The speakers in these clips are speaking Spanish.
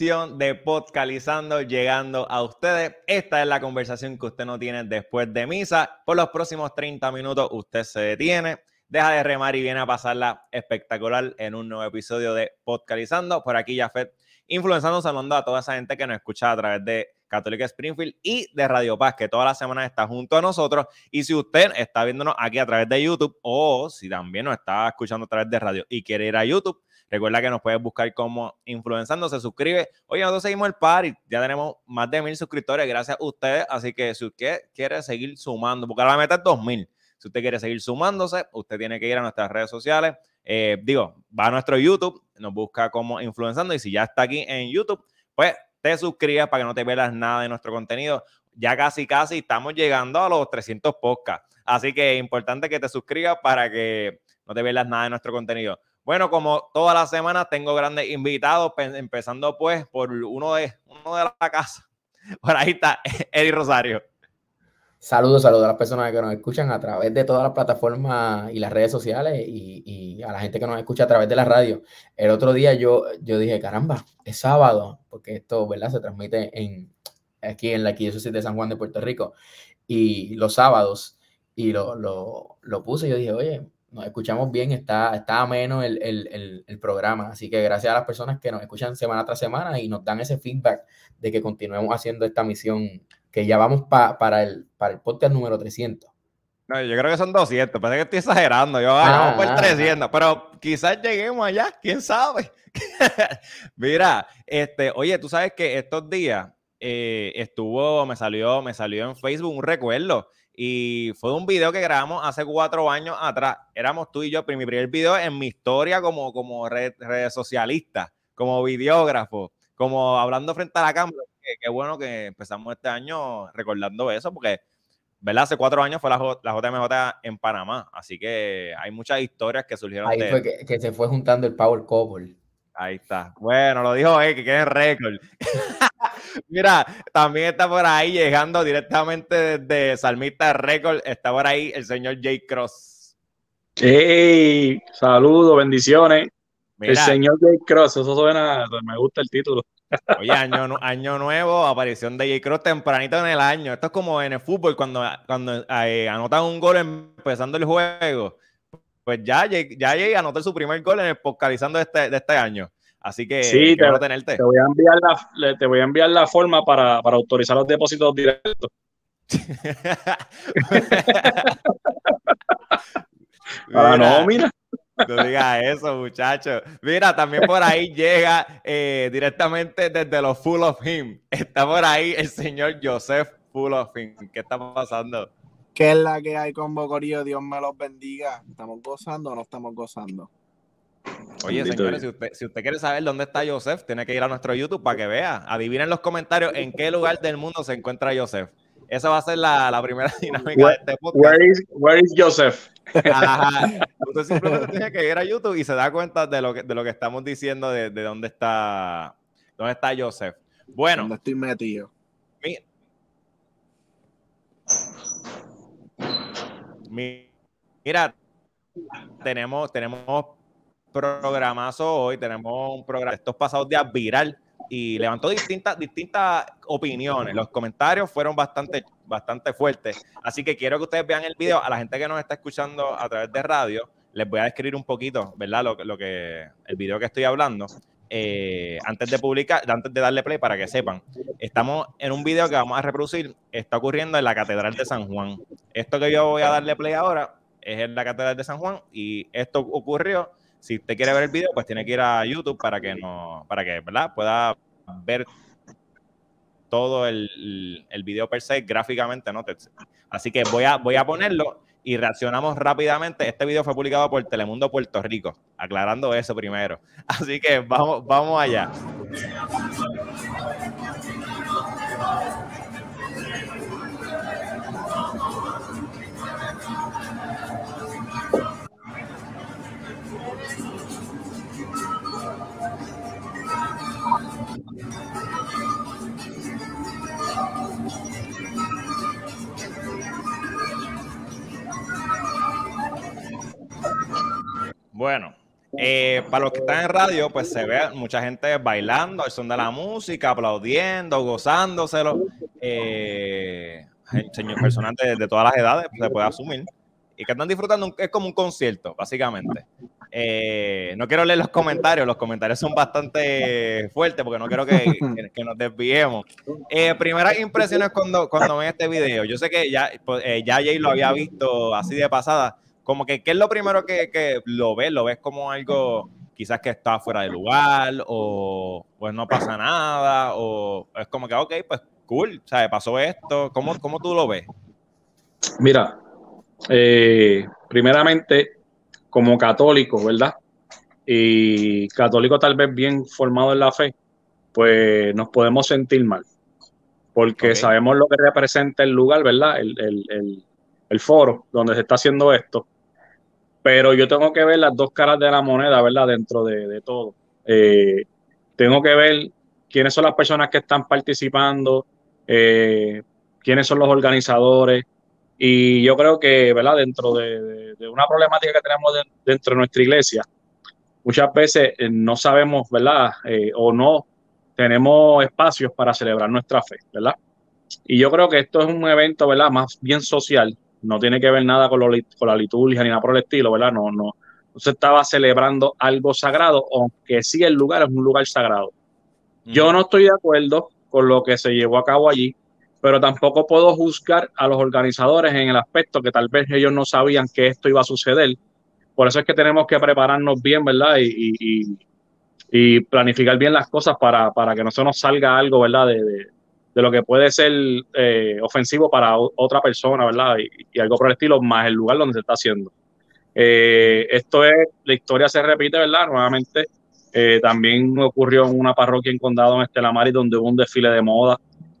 Edición de Podcalizando llegando a ustedes. Esta es la conversación que usted no tiene después de misa. Por los próximos 30 minutos usted se detiene, deja de remar y viene a pasarla espectacular en un nuevo episodio de Podcalizando. Por aquí ya Fed influenzando, saludando a toda esa gente que nos escucha a través de Católica Springfield y de Radio Paz, que toda la semana está junto a nosotros. Y si usted está viéndonos aquí a través de YouTube o si también nos está escuchando a través de radio y quiere ir a YouTube, Recuerda que nos puedes buscar como influenzando, se suscribe. Oye, nosotros seguimos el party, ya tenemos más de mil suscriptores gracias a ustedes, así que si usted quiere seguir sumando, porque ahora la meta es 2000, si usted quiere seguir sumándose, usted tiene que ir a nuestras redes sociales. Eh, digo, va a nuestro YouTube, nos busca como influenzando y si ya está aquí en YouTube, pues te suscribas para que no te pierdas nada de nuestro contenido. Ya casi, casi estamos llegando a los 300 podcasts. Así que es importante que te suscribas para que no te pierdas nada de nuestro contenido. Bueno, como todas las semanas tengo grandes invitados, empezando pues por uno de, uno de la casa. Por ahí está Eddie Rosario. Saludos, saludos a las personas que nos escuchan a través de todas las plataformas y las redes sociales y, a la gente que nos escucha a través de la radio. El otro día yo, yo dije, caramba, es sábado, porque esto, ¿verdad? Se transmite en, aquí en la Arquidiócesis de San Juan de Puerto Rico y los sábados y lo, lo, lo puse yo dije, oye, nos escuchamos bien, está, está ameno el, el, el, programa. Así que gracias a las personas que nos escuchan semana tras semana y nos dan ese feedback de que continuemos haciendo esta misión, que ya vamos para, el, para el podcast número 300. No, yo creo que son 200, parece que estoy exagerando, yo vamos por 300, pero quizás lleguemos allá, quién sabe. Mira, este, oye, tú sabes que estos días eh, estuvo, me salió, me salió en Facebook un recuerdo y fue un video que grabamos hace cuatro años atrás. Éramos tú y yo, mi primer video en mi historia como, como red, socialista, como videógrafo, como hablando frente a la cámara. Qué, bueno que empezamos este año recordando eso, porque, ¿verdad? Hace cuatro años fue la, la JMJ en Panamá, así que hay muchas historias que surgieron. Ahí fue que, se fue juntando el Power Couple. Ahí está. Bueno, lo dijo él, que quede récord. Mira, también está por ahí llegando directamente desde Salmista Record. Está por ahí el señor Jay Cross. ¡Hey! Saludos, bendiciones. el señor Jay Cross, eso suena, me gusta el título. Oye, año, año nuevo, aparición de Jay Cross tempranito en el año. Esto es como en el fútbol, cuando, cuando eh, anotan un gol empezando el juego. Pues ya, ya Jay anotó su primer gol en el podcastizando de este, de este año. Así que sí, te, tenerte. Te voy, a enviar la, te voy a enviar la forma para, autorizar los depósitos directos. para no, mira. No digas eso, muchachos. Mira, también por ahí llega eh, directamente desde los Full of Him. Está por ahí el señor Joseph Full of Him. ¿Qué está pasando? ¿Qué es la que hay con Bocorillo? Dios me los bendiga. ¿Estamos gozando o no estamos gozando? Oye, señores, si usted, quiere saber dónde está Joseph, tiene que ir a nuestro YouTube para que vea. Adivinen en los comentarios en qué lugar del mundo se encuentra Joseph. Esa va a ser la, primera dinámica de este podcast. Where is, Joseph? Usted simplemente tiene que ir a YouTube y se da cuenta de lo que, de lo que estamos diciendo, de, dónde está dónde está Joseph. Bueno. ¿Dónde estoy metido? mira, tenemos, tenemos programazo hoy. Tenemos un programa estos pasados días viral y levantó distintas, distintas opiniones. Los comentarios fueron bastante, bastante fuertes. Así que quiero que ustedes vean el video. A la gente que nos está escuchando a través de radio, les voy a describir un poquito, ¿verdad? Lo, lo que, el video que estoy hablando. Eh, antes de publicar, antes de darle play para que sepan, estamos en un video que vamos a reproducir, está ocurriendo en la Catedral de San Juan. Esto que yo voy a darle play ahora es en la Catedral de San Juan y esto ocurrió si usted quiere ver el video, pues tiene que ir a YouTube para que no, para que, ¿verdad? Pueda ver todo el, el video per se gráficamente, ¿no? Así que voy a, voy a ponerlo y reaccionamos rápidamente. Este video fue publicado por Telemundo Puerto Rico, aclarando eso primero. Así que vamos, vamos allá. Bueno, Eh, para los que están en radio, pues se ve mucha gente bailando al son de la música, aplaudiendo, gozándoselo. Eh, señor de, todas las edades, se puede asumir. Y que están disfrutando, es como un concierto, básicamente. Eh, no quiero leer los comentarios, los comentarios son bastante fuertes porque no quiero que, que, nos desviemos. Eh, primeras impresiones cuando, cuando ven este video. Yo sé que ya, pues, eh, ya Jay lo había visto así de pasada. Como que, ¿qué es lo primero que, que lo ves? ¿Lo ves como algo quizás que está fuera de lugar o pues no pasa nada? ¿O es como que, ok, pues cool, ¿sabes? Pasó esto. ¿Cómo, cómo tú lo ves? Mira, primeramente como católico, ¿verdad? Y católico tal vez bien formado en la fe, pues nos podemos sentir mal, porque sabemos lo que representa el lugar, ¿verdad? El, foro donde se está haciendo esto. Pero yo tengo que ver las dos caras de la moneda, ¿verdad? Dentro de, todo. Eh, tengo que ver quiénes son las personas que están participando, eh, quiénes son los organizadores, y yo creo que, ¿verdad? Dentro de, una problemática que tenemos dentro de nuestra iglesia, muchas veces eh, no sabemos, ¿verdad? O no tenemos espacios para celebrar nuestra fe, ¿verdad? Y yo creo que esto es un evento, ¿verdad? Más bien social, no tiene que ver nada con, con la liturgia ni nada por el estilo, ¿verdad? No, no, no se estaba celebrando algo sagrado, aunque sí el lugar es un lugar sagrado. Yo no estoy de acuerdo con lo que se llevó a cabo allí pero tampoco puedo juzgar a los organizadores en el aspecto que tal vez ellos no sabían que esto iba a suceder. Por eso es que tenemos que prepararnos bien, ¿verdad? Y, planificar bien las cosas para, que no se nos salga algo, ¿verdad? De, lo que puede ser eh, ofensivo para otra persona, ¿verdad? Y, algo por el estilo, más el lugar donde se está haciendo. Eh, esto es, la historia se repite, ¿verdad? Nuevamente, eh, también ocurrió en una parroquia en Condado, en Estelamari, donde hubo un desfile de moda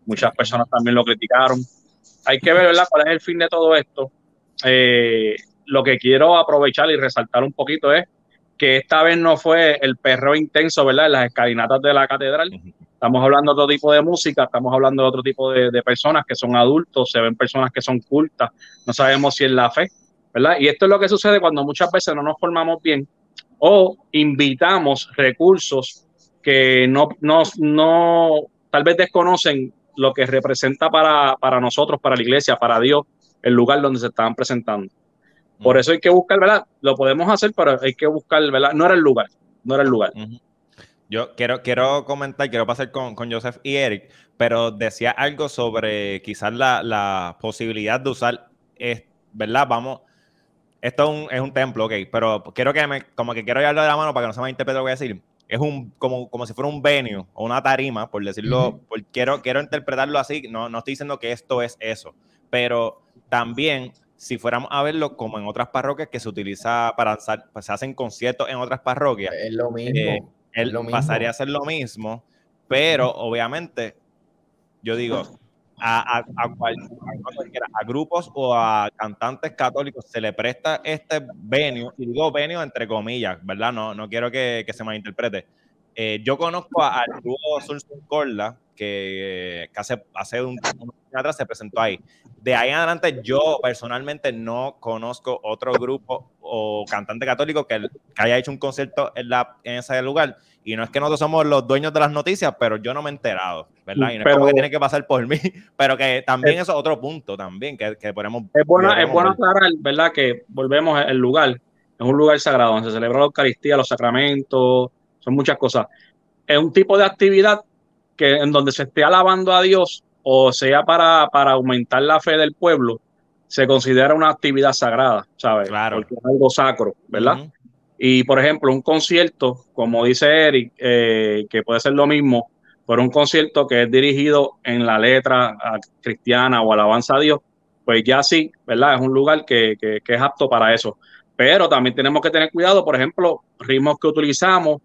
Muchas personas también lo criticaron. Hay que ver, ¿verdad?, cuál es el fin de todo esto. Eh, lo que quiero aprovechar y resaltar un poquito es que esta vez no fue el perreo intenso, ¿verdad?, en las escalinatas de la catedral. Estamos hablando de otro tipo de música, estamos hablando de otro tipo de, personas que son adultos, se ven personas que son cultas, no sabemos si es la fe, ¿verdad? Y esto es lo que sucede cuando muchas veces no nos formamos bien o invitamos recursos que no, no, no tal vez desconocen lo que representa para, para nosotros, para la iglesia, para Dios, el lugar donde se estaban presentando. Por eso hay que buscar, ¿verdad? Lo podemos hacer, pero hay que buscar, ¿verdad? No era el lugar, no era el lugar. Yo quiero, quiero comentar, quiero pasar con, con, Joseph y Eric, pero decía algo sobre quizás la, la posibilidad de usar, ¿verdad? Vamos, esto es un, es un templo, ok, pero quiero que me, como que quiero llevarlo de la mano para que no se me interprete lo que voy a decir es un, como, como si fuera un venue o una tarima, por decirlo, quiero, quiero interpretarlo así, no, no estoy diciendo que esto es eso, pero también si fuéramos a verlo como en otras parroquias que se utiliza para, pues, se hacen conciertos en otras parroquias, es lo mismo. Eh, él pasaría a ser lo mismo, pero obviamente, yo digo, a, a, a, grupos o a cantantes católicos se le presta este venue, y digo venue entre comillas, ¿verdad? No, no quiero que, que se malinterprete. Eh, yo conozco al dúo Sulsun Corla, que, que, hace, hace un, un atrás se presentó ahí. De ahí en adelante, yo personalmente no conozco otro grupo o cantante católico que, que haya hecho un concierto en, la, en ese lugar. Y no es que nosotros somos los dueños de las noticias, pero yo no me he enterado, ¿verdad? Y no es como que tiene que pasar por mí, pero que también es, eso es otro punto también que, que podemos... Es bueno, es bueno aclarar, ¿verdad? Que volvemos al lugar, es un lugar sagrado donde se celebra la Eucaristía, los sacramentos, son muchas cosas. Es un tipo de actividad que en donde se esté alabando a Dios o sea para, para aumentar la fe del pueblo, se considera una actividad sagrada, ¿sabes? Claro. Porque es algo sacro, ¿verdad? Y por ejemplo, un concierto, como dice Eric, eh, que puede ser lo mismo, pero un concierto que es dirigido en la letra cristiana o alabanza a Dios, pues ya sí, ¿verdad? Es un lugar que, que, que es apto para eso. Pero también tenemos que tener cuidado, por ejemplo, ritmos que utilizamos,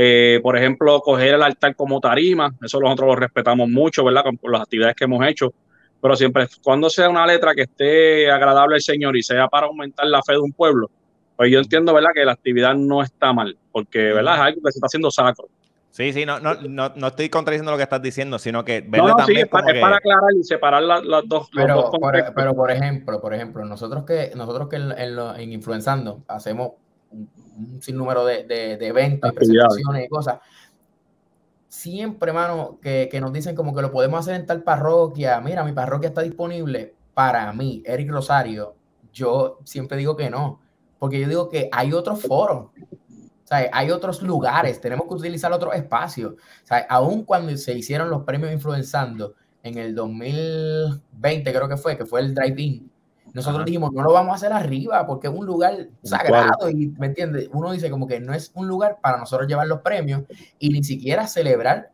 eh, por ejemplo, coger el altar como tarima, eso nosotros lo respetamos mucho, ¿verdad? Con, las actividades que hemos hecho, pero siempre cuando sea una letra que esté agradable al Señor y sea para aumentar la fe de un pueblo, pues yo entiendo, ¿verdad? Que la actividad no está mal, porque, ¿verdad? Es algo que se está haciendo sacro. Sí, sí, no, no, no, no estoy contradiciendo lo que estás diciendo, sino que verlo también es, para, aclarar y separar las, dos. Pero, por, pero por ejemplo, por ejemplo, nosotros que nosotros que en, en, Influenzando hacemos un, sinnúmero de, de, eventos, presentaciones y cosas. Siempre, hermano, que, que nos dicen como que lo podemos hacer en tal parroquia. Mira, mi parroquia está disponible. Para mí, Eric Rosario, yo siempre digo que no, porque yo digo que hay otros foros. O sea, hay otros lugares, tenemos que utilizar otros espacios. O sea, aún cuando se hicieron los premios Influenzando en el 2020, creo que fue, que fue el drive-in, nosotros dijimos, no lo vamos a hacer arriba porque es un lugar sagrado y, ¿me entiendes? Uno dice como que no es un lugar para nosotros llevar los premios y ni siquiera celebrar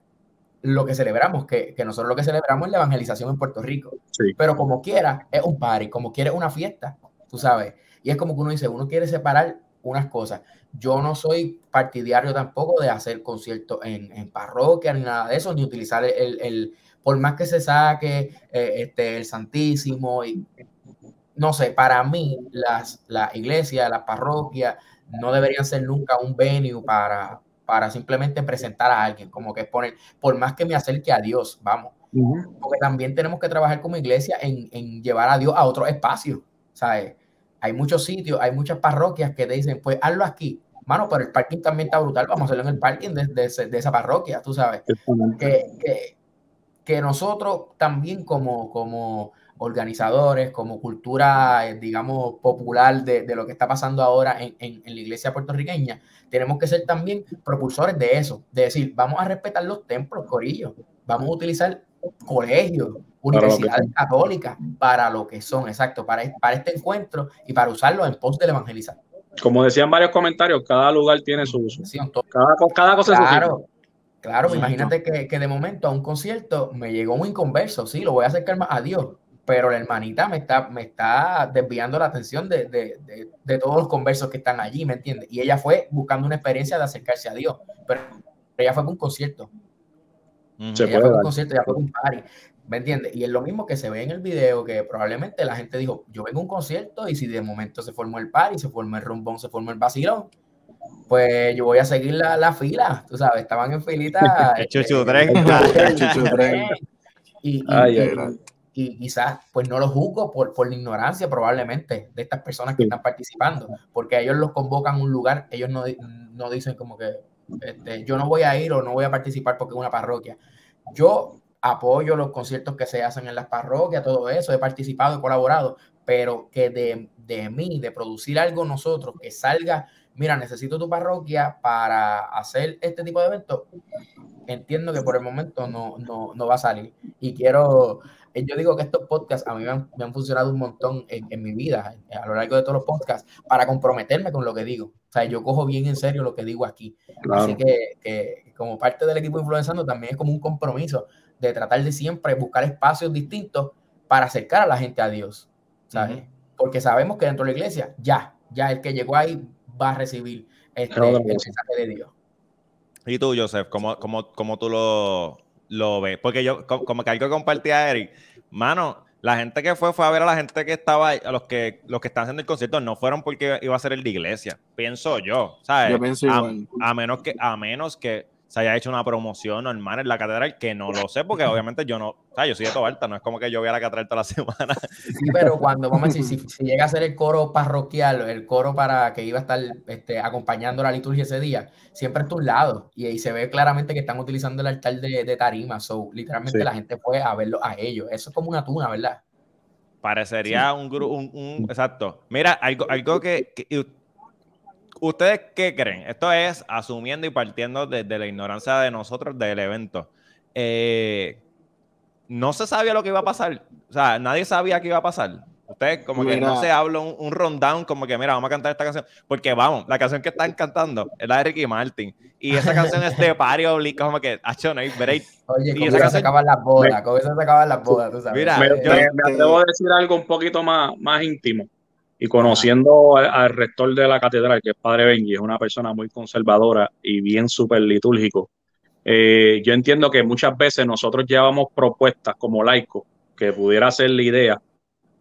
lo que celebramos, que, que nosotros lo que celebramos es la evangelización en Puerto Rico. Pero como quiera, es un party, como quiera es una fiesta, tú sabes. Y es como que uno dice, uno quiere separar unas cosas. Yo no soy partidario tampoco de hacer conciertos en, en parroquia ni nada de eso, ni utilizar el, el por más que se saque eh, este, el Santísimo y no sé, para mí las, la iglesia, las parroquias no deberían ser nunca un venue para, para simplemente presentar a alguien, como que poner, por más que me acerque a Dios, vamos. Porque también tenemos que trabajar como iglesia en, en llevar a Dios a otro espacio, ¿sabes? Hay muchos sitios, hay muchas parroquias que te dicen, pues hazlo aquí. Mano, pero el parking también está brutal, vamos a hacerlo en el parking de, de, de esa parroquia, tú sabes. Que, que, que, nosotros también como, como organizadores, como cultura, eh, digamos, popular de, de, lo que está pasando ahora en, en, en, la iglesia puertorriqueña, tenemos que ser también propulsores de eso, de decir, vamos a respetar los templos, Corillo, vamos a utilizar colegios, universidades católicas para lo que son, exacto, para, para este encuentro y para usarlo en pos de evangelizar. Como decían varios comentarios, cada lugar tiene su uso. Cada, cada cosa claro, Claro, imagínate que, que, de momento a un concierto me llegó un inconverso, sí, lo voy a acercar más a Dios, pero la hermanita me está, me está desviando la atención de, de, de, de, todos los conversos que están allí, ¿me entiendes? Y ella fue buscando una experiencia de acercarse a Dios, pero ella fue a un concierto. Se ella fue a un concierto, ella fue a un party, ¿me entiendes? Y es lo mismo que se ve en el video, que probablemente la gente dijo, yo vengo a un concierto y si de momento se formó el party, se formó el rumbón, se formó el vacilón, pues yo voy a seguir la, la fila, tú sabes, estaban en filita. Chuchu tren. Y, y, ay, ay, ay y quizás pues no lo juzgo por, por la ignorancia probablemente de estas personas que están participando, porque ellos los convocan a un lugar, ellos no, no dicen como que este, yo no voy a ir o no voy a participar porque es una parroquia. Yo apoyo los conciertos que se hacen en las parroquias, todo eso, he participado, he colaborado, pero que de, de mí, de producir algo nosotros, que salga, mira, necesito tu parroquia para hacer este tipo de eventos, entiendo que por el momento no, no, no va a salir. Y quiero yo digo que estos podcasts a mí me han, me han funcionado un montón en, en, mi vida, eh, a lo largo de todos los podcasts, para comprometerme con lo que digo. O sea, yo cojo bien en serio lo que digo aquí. Claro. Así que, que, como parte del equipo influenciando, también es como un compromiso de tratar de siempre buscar espacios distintos para acercar a la gente a Dios. ¿sabes? Uh -huh. Porque sabemos que dentro de la iglesia, ya, ya el que llegó ahí va a recibir este, el mensaje de Dios. ¿Y tú, Joseph, cómo, cómo, cómo tú lo, lo ve. Porque yo, como que algo que compartía Eric, mano, la gente que fue fue a ver a la gente que estaba, a los que los que están haciendo el concierto, no fueron porque iba a ser el de iglesia, pienso yo, ¿sabes? Yo pienso a, igual. a menos que, a menos que se haya hecho una promoción normal en la catedral, que no lo sé, porque obviamente yo no, o sea, yo soy de Tobalta, no es como que yo voy a la catedral toda la semana. Sí, pero cuando, vamos a decir, si, si, llega a ser el coro parroquial, el coro para que iba a estar este, acompañando la liturgia ese día, siempre está a un lado, y ahí se ve claramente que están utilizando el altar de, de tarima, so, literalmente sí. la gente fue a verlo a ellos, eso es como una tuna, ¿verdad? Parecería sí. un grupo, un, un, exacto. Mira, algo, algo que, que ¿Ustedes qué creen? Esto es asumiendo y partiendo desde de la ignorancia de nosotros del evento. Eh, no se sabía lo que iba a pasar. O sea, nadie sabía qué iba a pasar. Ustedes como mira. que no se habla un, un, rundown como que, mira, vamos a cantar esta canción. Porque vamos, la canción que están cantando es la de Ricky Martin. Y esa canción es de Oblique, como que, acho, no hay break. Oye, y esa canción... se acaban las bodas, con eso se acaban las bodas, tú sabes. Mira, me, yo, me, me atrevo a decir algo un poquito más, más íntimo. Y conociendo al, rector de la catedral, que es Padre Benji, es una persona muy conservadora y bien súper litúrgico. Eh, yo entiendo que muchas veces nosotros llevamos propuestas como laicos, que pudiera ser la idea,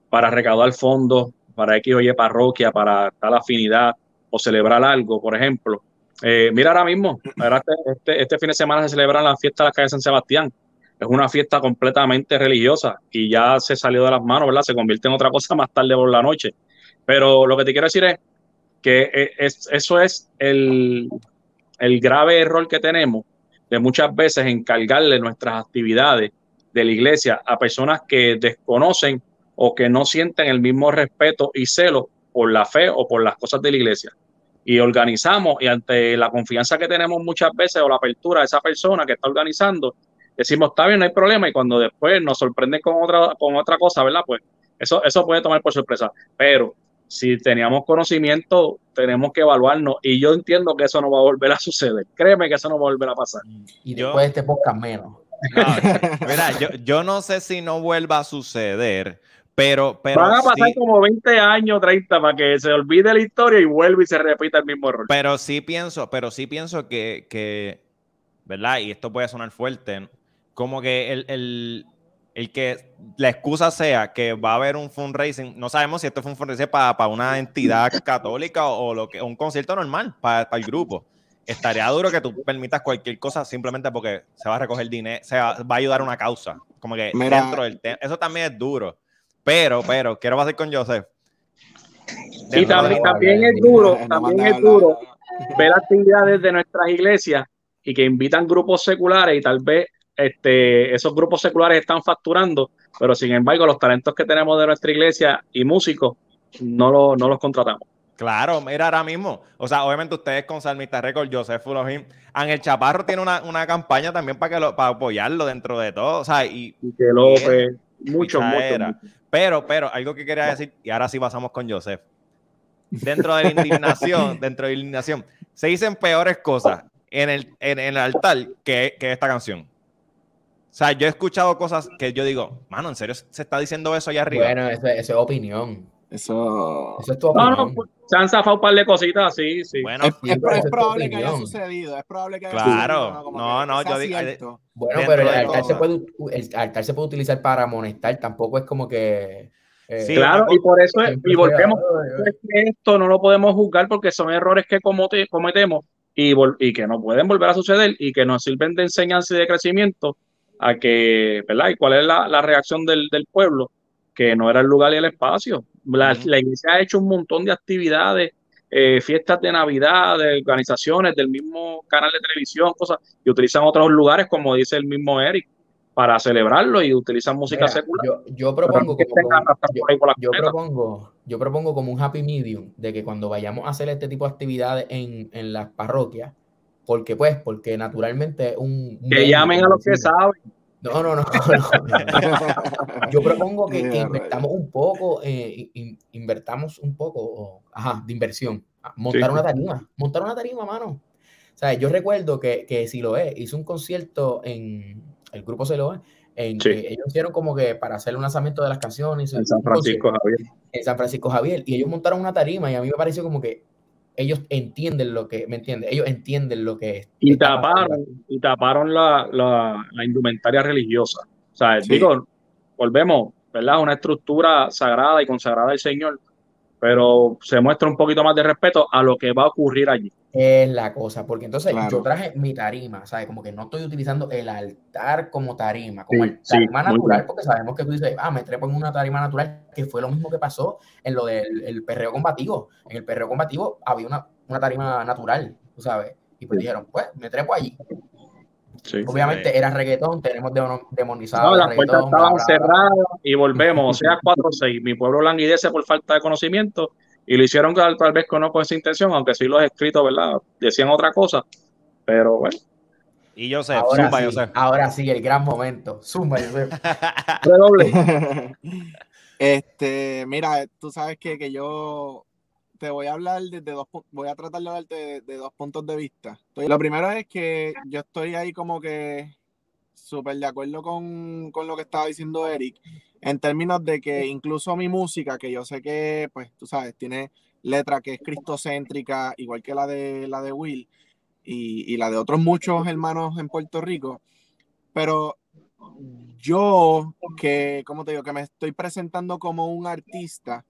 para recaudar fondos para X o Y parroquia, para tal afinidad o celebrar algo, por ejemplo. Eh, mira ahora mismo, este, este, este, fin de semana se celebra la fiesta de la calle San Sebastián. Es una fiesta completamente religiosa y ya se salió de las manos, ¿verdad? Se convierte en otra cosa más tarde por la noche. Pero lo que te quiero decir es, que eh, es, eso es el, el grave error que tenemos de muchas veces encargarle nuestras actividades de la iglesia a personas que desconocen o que no sienten el mismo respeto y celo por la fe o por las cosas de la iglesia. Y organizamos y ante la confianza que tenemos muchas veces o la apertura de esa persona que está organizando, decimos, está bien, no hay problema, y cuando después nos sorprenden con otra, con otra cosa, ¿verdad? Pues eso, eso puede tomar por sorpresa. Pero si teníamos conocimiento, tenemos que evaluarnos. Y yo entiendo que eso no va a volver a suceder. Créeme que eso no va a volver a pasar. Y después de este podcast menos. mira, yo, yo, no sé si no vuelva a suceder, pero. pero Van a pasar como 20 años, 30, para que se olvide la historia y vuelva y se repita el mismo error. Pero sí pienso, pero sí pienso que, que ¿verdad? Y esto puede sonar fuerte, como que el, el, el, que la excusa sea que va a haber un fundraising, no sabemos si esto fue un fundraising para, para una entidad católica o, lo que, un concierto normal para, para el grupo estaría duro que tú permitas cualquier cosa simplemente porque se va a recoger dinero, se va, a ayudar a una causa. Como que dentro del tema. Eso también es duro. Pero, pero, quiero pasar con Joseph. Y también, también es duro, también es duro ver actividades de nuestras iglesias y que invitan grupos seculares y tal vez este, esos grupos seculares están facturando, pero sin embargo los talentos que tenemos de nuestra iglesia y músicos no, no los contratamos. Claro, mira ahora mismo. O sea, obviamente ustedes con Salmista Record, Joseph Fulohim, Ángel Chaparro tiene una, una, campaña también para que lo, para apoyarlo dentro de todo. O sea, y, y que López, mucho, mucho, Pero, pero, algo que quería decir, y ahora sí pasamos con Joseph. Dentro de la indignación, dentro de la indignación, se dicen peores cosas en el, en, el altar que, que esta canción. O sea, yo he escuchado cosas que yo digo, mano, ¿en serio se está diciendo eso allá arriba? Bueno, eso, eso es opinión. Eso, eso es tu opinión. No, no, se han zafado un par de cositas, sí, sí. Bueno, es, es, es probable que haya sucedido, es probable que haya claro. sucedido. No, no, yo digo. Bueno, pero el altar, se puede, el altar se puede utilizar para amonestar, tampoco es como que. Eh, sí, claro, y por eso, es, y volvemos, es que esto no lo podemos juzgar porque son errores que cometemos y, y que no pueden volver a suceder y que nos sirven de enseñanza y de crecimiento a que, ¿verdad? ¿Y cuál es la, la reacción del, del pueblo? Que no era el lugar y el espacio la, la, iglesia ha hecho un montón de actividades, eh, fiestas de Navidad, de organizaciones del mismo canal de televisión, cosas, y utilizan otros lugares, como dice el mismo Eric, para celebrarlo y utilizan música Mira, secular. Yo, yo propongo como, como yo, yo, propongo, yo propongo como un happy medium de que cuando vayamos a hacer este tipo de actividades en, en las parroquias, porque pues, porque naturalmente un... un que llamen a los que saben. No, no, no. no. Yo propongo que, que, invertamos un poco, eh, in, invertamos un poco, ajá, de inversión. Montar sí. una tarima, montar una tarima, mano. O sea, yo recuerdo que, que si lo es, hizo un concierto en el grupo Celoe, en sí. que ellos hicieron como que para hacer un lanzamiento de las canciones. En San Francisco Javier. En San Francisco Javier. Y ellos montaron una tarima y a mí me pareció como que ellos entienden lo que, ¿me entiendes? Ellos entienden lo que es. Y taparon, y taparon la, la, la, indumentaria religiosa. O sea, sí. digo, volvemos, ¿verdad? Una estructura sagrada y consagrada al Señor, pero se muestra un poquito más de respeto a lo que va a ocurrir allí. Es la cosa, porque entonces claro. yo traje mi tarima, ¿sabes? Como que no estoy utilizando el altar como tarima, como sí, el tarima sí, natural, porque sabemos que tú dices, ah, me trepo en una tarima natural, que fue lo mismo que pasó en lo del el perreo combativo. En el perreo combativo había una, una tarima natural, tú sabes, y pues dijeron, pues me trepo allí. Sí, Obviamente sí. era reggaetón, tenemos demonizado. No, las puertas estaban cerradas y volvemos, o sea, 4-6. Mi pueblo languidece por falta de conocimiento y lo hicieron tal, tal vez no con esa intención, aunque sí los escritos, ¿verdad? Decían otra cosa, pero bueno. Y yo sé, ahora zumba, sí. Ahora el gran momento. Zumba, yo sé. Redoble. este, mira, tú sabes que, que yo te voy a hablar desde dos voy a tratar de hablarte de, de, dos puntos de vista. Lo primero es que yo estoy ahí como que súper de acuerdo con, con, lo que estaba diciendo Eric, en términos de que incluso mi música, que yo sé que, pues, tú sabes, tiene letra que es cristocéntrica, igual que la de, la de Will y, y la de otros muchos hermanos en Puerto Rico, pero yo que, como te digo, que me estoy presentando como un artista,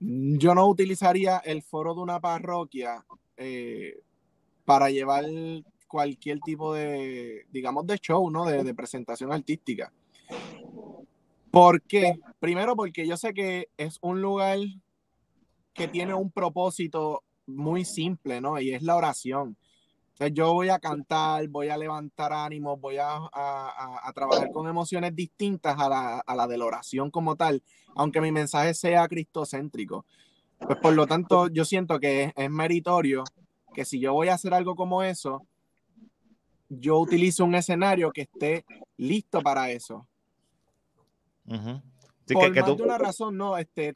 yo no utilizaría el foro de una parroquia eh, para llevar cualquier tipo de, digamos, de show, ¿no? De, de, presentación artística. ¿Por qué? Primero porque yo sé que es un lugar que tiene un propósito muy simple, ¿no? Y es la oración. Entonces yo voy a cantar, voy a levantar ánimos, voy a, a, trabajar con emociones distintas a la, a la, de la oración como tal, aunque mi mensaje sea cristocéntrico. Pues por lo tanto, yo siento que es, meritorio que si yo voy a hacer algo como eso, yo utilizo un escenario que esté listo para eso. por más de una razón, no, este,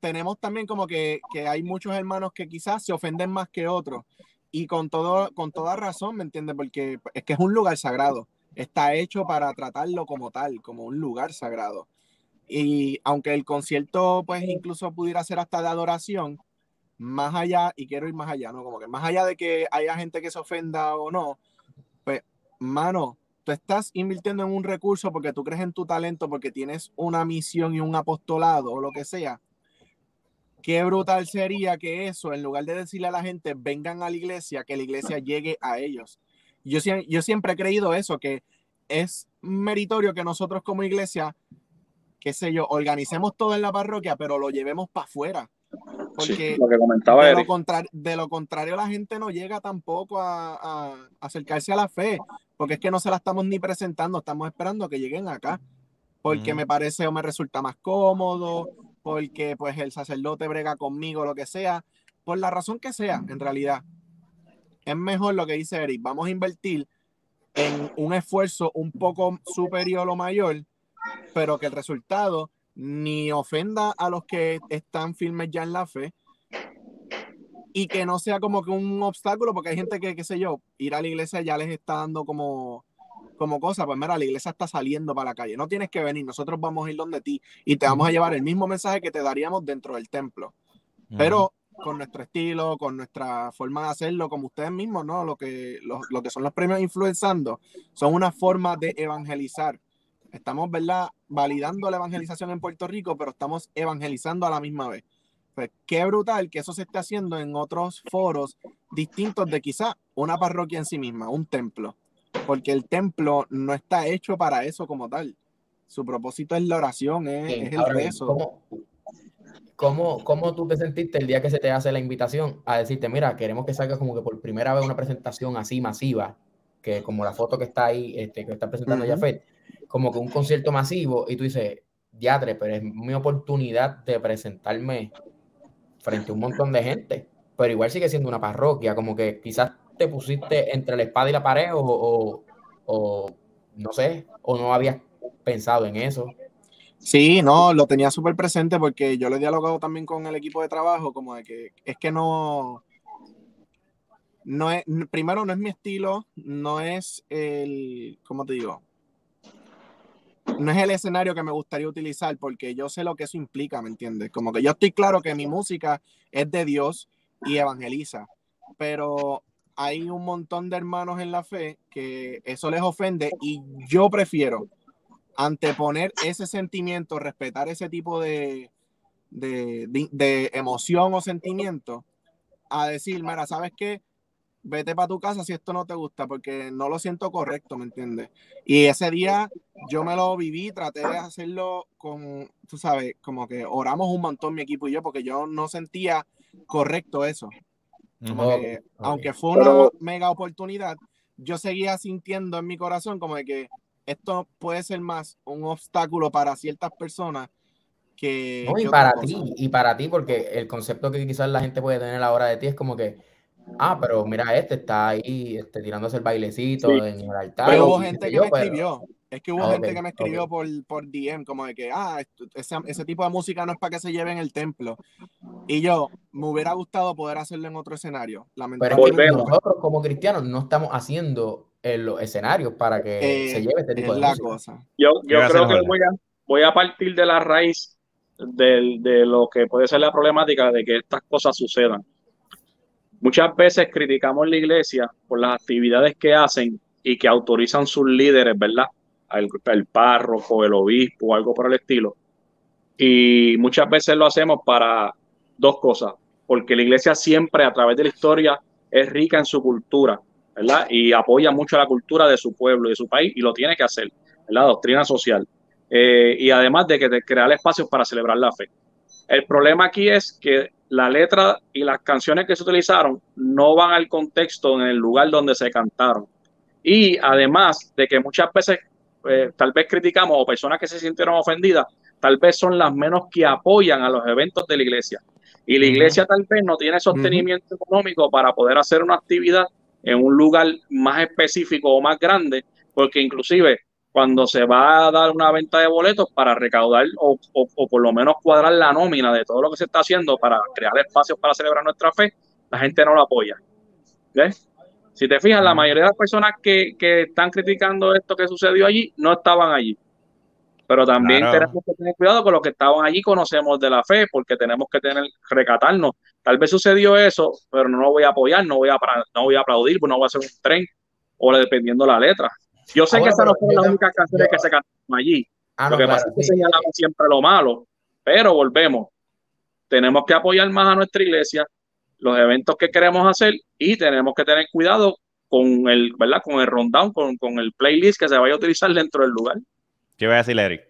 tenemos también como que, que, hay muchos hermanos que quizás se ofenden más que otros y con, todo, con toda razón, ¿me entiendes? Porque es que es un lugar sagrado. Está hecho para tratarlo como tal, como un lugar sagrado. Y aunque el concierto, pues incluso pudiera ser hasta de adoración, más allá, y quiero ir más allá, ¿no? Como que más allá de que haya gente que se ofenda o no, mano, tú estás invirtiendo en un recurso porque tú crees en tu talento, porque tienes una misión y un apostolado o lo que sea Qué brutal sería que eso, en lugar de decirle a la gente, vengan a la iglesia, que la iglesia llegue a ellos. Yo, yo siempre he creído eso, que es meritorio que nosotros como iglesia, qué sé yo, organicemos todo en la parroquia, pero lo llevemos para afuera. Porque lo que comentaba de, lo de, lo contrario, la gente no llega tampoco a, acercarse a la fe, porque es que no se la estamos ni presentando, estamos esperando que lleguen acá, porque me parece o me resulta más cómodo, porque pues el sacerdote brega conmigo, lo que sea, por la razón que sea, en realidad. Es mejor lo que dice Eric, vamos a invertir en un esfuerzo un poco superior o mayor, pero que el resultado ni ofenda a los que están firmes ya en la fe y que no sea como que un obstáculo, porque hay gente que, qué sé yo, ir a la iglesia ya les está dando como como cosa, pues mira, la iglesia está saliendo para la calle, no tienes que venir, nosotros vamos a ir donde ti y te vamos a llevar el mismo mensaje que te daríamos dentro del templo, pero con nuestro estilo, con nuestra forma de hacerlo, como ustedes mismos, ¿no? Lo que, lo, que son los premios influenzando, son una forma de evangelizar. Estamos, ¿verdad? Validando la evangelización en Puerto Rico, pero estamos evangelizando a la misma vez. Pues qué brutal que eso se esté haciendo en otros foros distintos de quizá una parroquia en sí misma, un templo porque el templo no está hecho para eso como tal. Su propósito es la oración, es, el rezo. ¿cómo, cómo, tú te sentiste el día que se te hace la invitación a decirte, mira, queremos que salgas como que por primera vez una presentación así masiva, que como la foto que está ahí, este, que está presentando uh como que un concierto masivo, y tú dices, diadre, pero es mi oportunidad de presentarme frente a un montón de gente, pero igual sigue siendo una parroquia, como que quizás te pusiste entre la espada y la pared o, no sé, o no habías pensado en eso? Sí, no, lo tenía súper presente porque yo lo he dialogado también con el equipo de trabajo, como de que es que no, no es, primero no es mi estilo, no es el, ¿cómo te digo? No es el escenario que me gustaría utilizar porque yo sé lo que eso implica, ¿me entiendes? Como que yo estoy claro que mi música es de Dios y evangeliza, pero hay un montón de hermanos en la fe que eso les ofende y yo prefiero anteponer ese sentimiento, respetar ese tipo de, de, emoción o sentimiento, a decir, mira, ¿sabes qué? Vete para tu casa si esto no te gusta, porque no lo siento correcto, ¿me entiendes? Y ese día yo me lo viví, traté de hacerlo con, tú sabes, como que oramos un montón mi equipo y yo, porque yo no sentía correcto eso. Aunque fue una mega oportunidad, yo seguía sintiendo en mi corazón como de que esto puede ser más un obstáculo para ciertas personas que... y para ti, y para ti, porque el concepto que quizás la gente puede tener ahora de ti es como que, ah, pero mira, este está ahí este, tirándose el bailecito en el altar. Pero hubo gente que me escribió, es que hubo ah, gente que me escribió por, por DM, como de que, ah, ese, ese, tipo de música no es para que se lleve en el templo. Y yo, me hubiera gustado poder hacerlo en otro escenario. Lamentablemente. nosotros como cristianos no estamos haciendo los escenarios para que se eh, lleve este tipo de música. Cosa. Yo, yo creo que voy a, voy a partir de la raíz de, de lo que puede ser la problemática de que estas cosas sucedan. Muchas veces criticamos la iglesia por las actividades que hacen y que autorizan sus líderes, ¿verdad? el, párroco, el obispo, algo por el estilo. Y muchas veces lo hacemos para dos cosas, porque la iglesia siempre a través de la historia es rica en su cultura, ¿verdad? Y apoya mucho la cultura de su pueblo y de su país y lo tiene que hacer, la doctrina social. Eh, y además de que de crear espacios para celebrar la fe. El problema aquí es que la letra y las canciones que se utilizaron no van al contexto en el lugar donde se cantaron. Y además de que muchas veces eh, tal vez criticamos o personas que se sintieron ofendidas, tal vez son las menos que apoyan a los eventos de la iglesia. Y la iglesia tal vez no tiene sostenimiento económico para poder hacer una actividad en un lugar más específico o más grande, porque inclusive cuando se va a dar una venta de boletos para recaudar o, por lo menos cuadrar la nómina de todo lo que se está haciendo para crear espacios para celebrar nuestra fe, la gente no lo apoya. ¿Ves? Si te fijas, la mayoría de las personas que, que están criticando esto que sucedió allí no estaban allí. Pero también tenemos que tener cuidado con los que estaban allí, conocemos de la fe, porque tenemos que tener, recatarnos. Tal vez sucedió eso, pero no lo voy a apoyar, no voy a, no voy a aplaudir, no voy a hacer un tren, o dependiendo la letra. Yo sé que esas no fueron las únicas canciones que se cantaron allí. Ah, lo que pasa es que señalamos siempre lo malo, pero volvemos. Tenemos que apoyar más a nuestra iglesia, los eventos que queremos hacer y tenemos que tener cuidado con el, ¿verdad? Con el rundown, con, con el playlist que se vaya a utilizar dentro del lugar. ¿Qué iba a decir, Eric?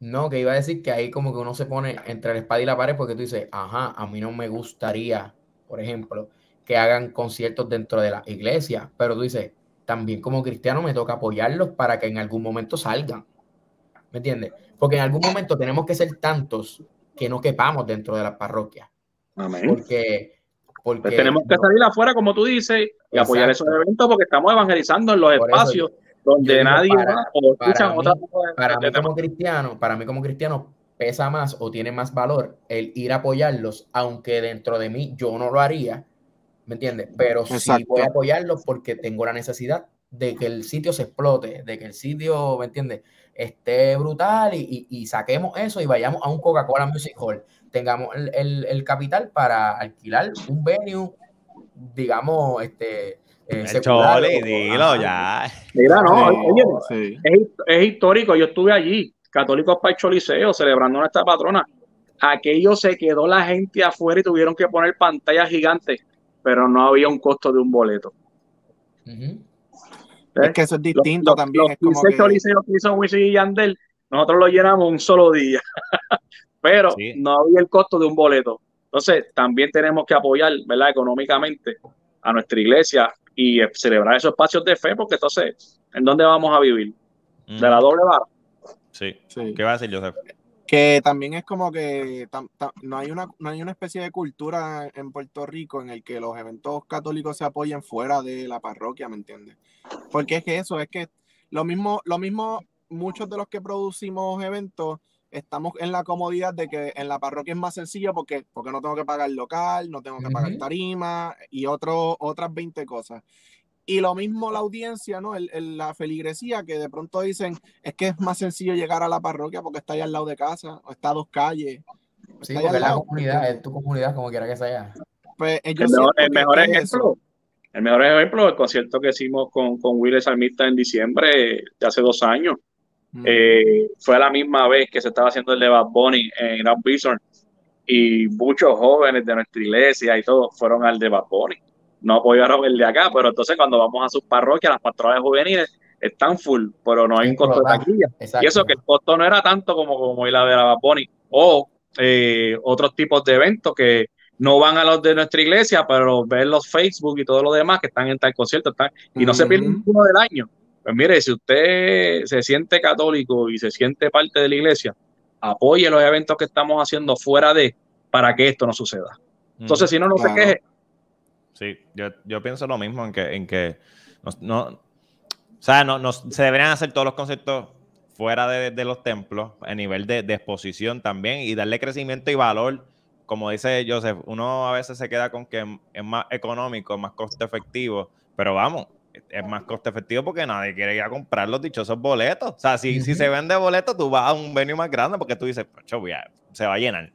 No, que iba a decir que ahí como que uno se pone entre la espada y la pared porque tú dices, ajá, a mí no me gustaría, por ejemplo, que hagan conciertos dentro de la iglesia, pero tú dices, también como cristiano me toca apoyarlos para que en algún momento salgan. ¿Me entiendes? Porque en algún momento tenemos que ser tantos que no quepamos dentro de la parroquia. Amén. Porque, porque pues tenemos que salir afuera, como tú dices, y apoyar esos eventos porque estamos evangelizando en los espacios donde nadie para, o escuchan mí, para mí como cristiano, para mí como cristiano pesa más o tiene más valor el ir a apoyarlos, aunque dentro de mí yo no lo haría, ¿me entiendes? Pero sí voy a apoyarlos porque tengo la necesidad de que el sitio se explote, de que el sitio, ¿me entiendes? Esté brutal y, y, saquemos eso y vayamos a un Coca-Cola Music Hall, tengamos el, el, el capital para alquilar un venue, digamos, este, eh, Chole, dilo ya. Mira, no, oye, es, histórico. Yo estuve allí, Católicos para el Choliseo, celebrando nuestra patrona. Aquello se quedó la gente afuera y tuvieron que poner pantallas gigantes, pero no había un costo de un boleto. Es que eso es distinto también. es como que... Que hizo Wisin y Yandel, nosotros lo llenamos un solo día, pero no había el costo de un boleto. Entonces, también tenemos que apoyar, ¿verdad? Económicamente a nuestra iglesia y celebrar esos espacios de fe, porque entonces, ¿en dónde vamos a vivir? ¿De la doble vara? Sí. sí. ¿Qué va a decir Joseph? Que también es como que no, hay una, no hay una especie de cultura en Puerto Rico en el que los eventos católicos se apoyen fuera de la parroquia, ¿me entiendes? Porque es que eso, es que lo mismo, lo mismo, muchos de los que producimos eventos estamos en la comodidad de que en la parroquia es más sencillo porque, porque no tengo que pagar local, no tengo que pagar tarima y otro, otras 20 cosas. Y lo mismo la audiencia, ¿no? El, la feligresía, que de pronto dicen, es que es más sencillo llegar a la parroquia porque está ahí al lado de casa, o está a dos calles. Sí, porque es la comunidad, es tu comunidad, como quiera que sea. Pues, el mejor, el mejor ejemplo, el mejor ejemplo, el concierto que hicimos con, con Will Salmista en diciembre de hace dos años. Eh, fue a la misma vez que se estaba haciendo el de Bad Bunny en Grand Bison y muchos jóvenes de nuestra iglesia y todos fueron al de Bad Bunny. No apoyaron el de acá, pero entonces cuando vamos a sus parroquias, las pastorales juveniles están full, pero no hay un costo de taquilla. Y eso que el costo no era tanto como, como la de la Bad Bunny. O eh, otros tipos de eventos que no van a los de nuestra iglesia, pero ver los Facebook y todo lo demás que están en tal concierto están, y no se pierden uno del año. Pues mire, si usted se siente católico y se siente parte de la iglesia, apoye los eventos que estamos haciendo fuera de para que esto no suceda. Entonces, si no, no se queje. Sí, yo, pienso lo mismo en que, en que no, o sea, no, se deberían hacer todos los conceptos fuera de, los templos, a nivel de, de, exposición también, y darle crecimiento y valor. Como dice Joseph, uno a veces se queda con que es más económico, más costo efectivo, pero vamos, es más costo efectivo porque nadie quiere ir a comprar los dichosos boletos. O sea, si, si se vende boletos, tú vas a un venue más grande porque tú dices, se va a llenar.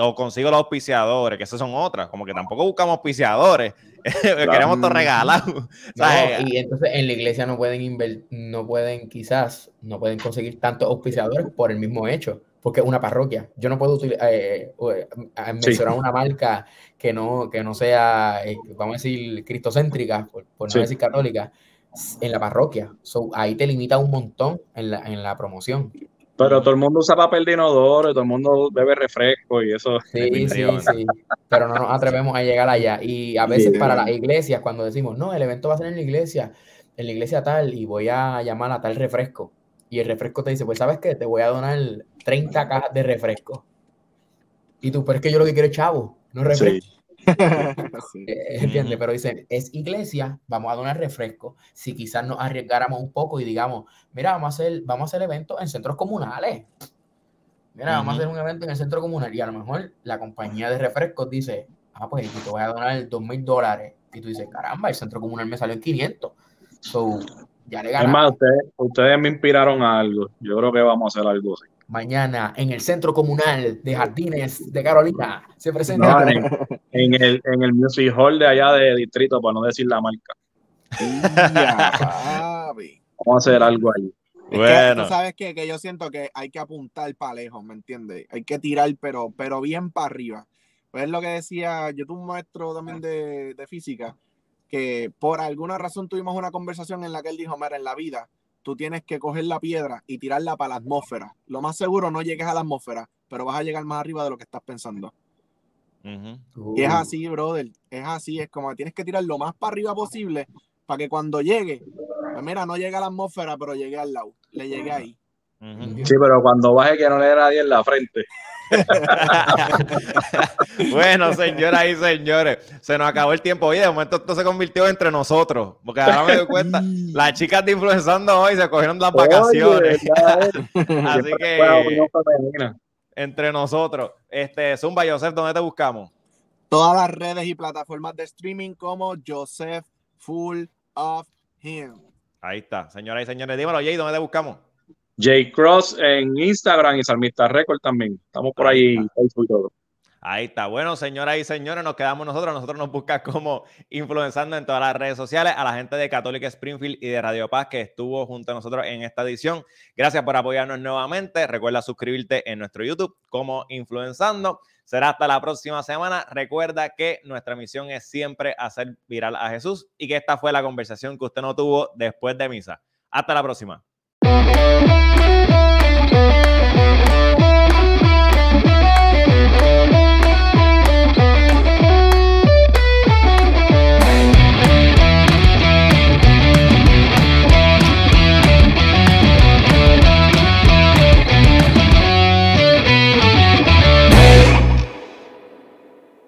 O consigo los auspiciadores, que esas son otras. Como que tampoco buscamos auspiciadores. Queremos todo regalado. y entonces en la iglesia no pueden no pueden quizás, no pueden conseguir tantos auspiciadores por el mismo hecho porque es una parroquia. Yo no puedo eh, eh, eh, mencionar una marca que no, que no sea, vamos a decir, cristocéntrica, por, no decir católica, en la parroquia. ahí te limita un montón en la, en la promoción. Pero todo el mundo usa papel de inodoro, todo el mundo bebe refresco y eso. Sí, sí, sí. pero no nos atrevemos a llegar allá. Y a veces para las iglesias, cuando decimos, no, el evento va a ser en la iglesia, en la iglesia tal, y voy a llamar a tal refresco. Y el refresco te dice, pues sabes qué, te voy a donar 30 cajas de refresco. Y tú, pero es que yo lo que quiero es chavo, no refresco. Eh, ¿Entiendes? Pero dicen, es iglesia, vamos a donar refresco. Si quizás nos arriesgáramos un poco y digamos, mira, vamos a hacer, vamos a hacer eventos en centros comunales. Mira, vamos a hacer un evento en el centro comunal y a lo mejor la compañía de refrescos dice, ah, pues te voy a donar dos mil dólares. Y tú dices, caramba, el centro comunal me salió en 500. So, ya le Es más, ustedes, ustedes me inspiraron a algo. Yo creo que vamos a hacer algo así mañana en el Centro Comunal de Jardines de Carolina. Se presenta. en, el, en el Music Hall de allá de Distrito, para no decir la marca. Vamos a hacer algo ahí. bueno. tú sabes que, que, yo siento que hay que apuntar para lejos, ¿me entiendes? Hay que tirar, pero, pero bien para arriba. Pues es lo que decía, yo tuve un maestro también de, de física, que por alguna razón tuvimos una conversación en la que él dijo, mira, en la vida tú tienes que coger la piedra y tirarla para la atmósfera. Lo más seguro no llegues a la atmósfera, pero vas a llegar más arriba de lo que estás pensando. Y es así, brother. Es así. Es como tienes que tirar lo más para arriba posible para que cuando llegue, pues mira, no llegue a la atmósfera, pero llegue al lado. Le llegue ahí. Sí, pero cuando baje que no le dé nadie en la frente. bueno, señoras y señores, se nos acabó el tiempo. Oye, de momento esto se convirtió entre nosotros, porque ahora me doy cuenta, las chicas de influenciando hoy se cogieron las vacaciones. Así que entre nosotros, este Zumba Joseph, ¿dónde te buscamos? Todas las redes y plataformas de streaming como Joseph Full of Him. Ahí está, señoras y señores. Dímelo, Jay, ¿dónde te buscamos? J Cross en Instagram y Salmista Record también. Estamos por ahí, Facebook y todo. Ahí está. Bueno, señoras y señores, nos quedamos nosotros. Nosotros nos buscamos como influenciando en todas las redes sociales a la gente de Católica Springfield y de Radio Paz que estuvo junto a nosotros en esta edición. Gracias por apoyarnos nuevamente. Recuerda suscribirte en nuestro YouTube como Influenzando. Será hasta la próxima semana. Recuerda que nuestra misión es siempre hacer viral a Jesús y que esta fue la conversación que usted no tuvo después de misa. Hasta la próxima.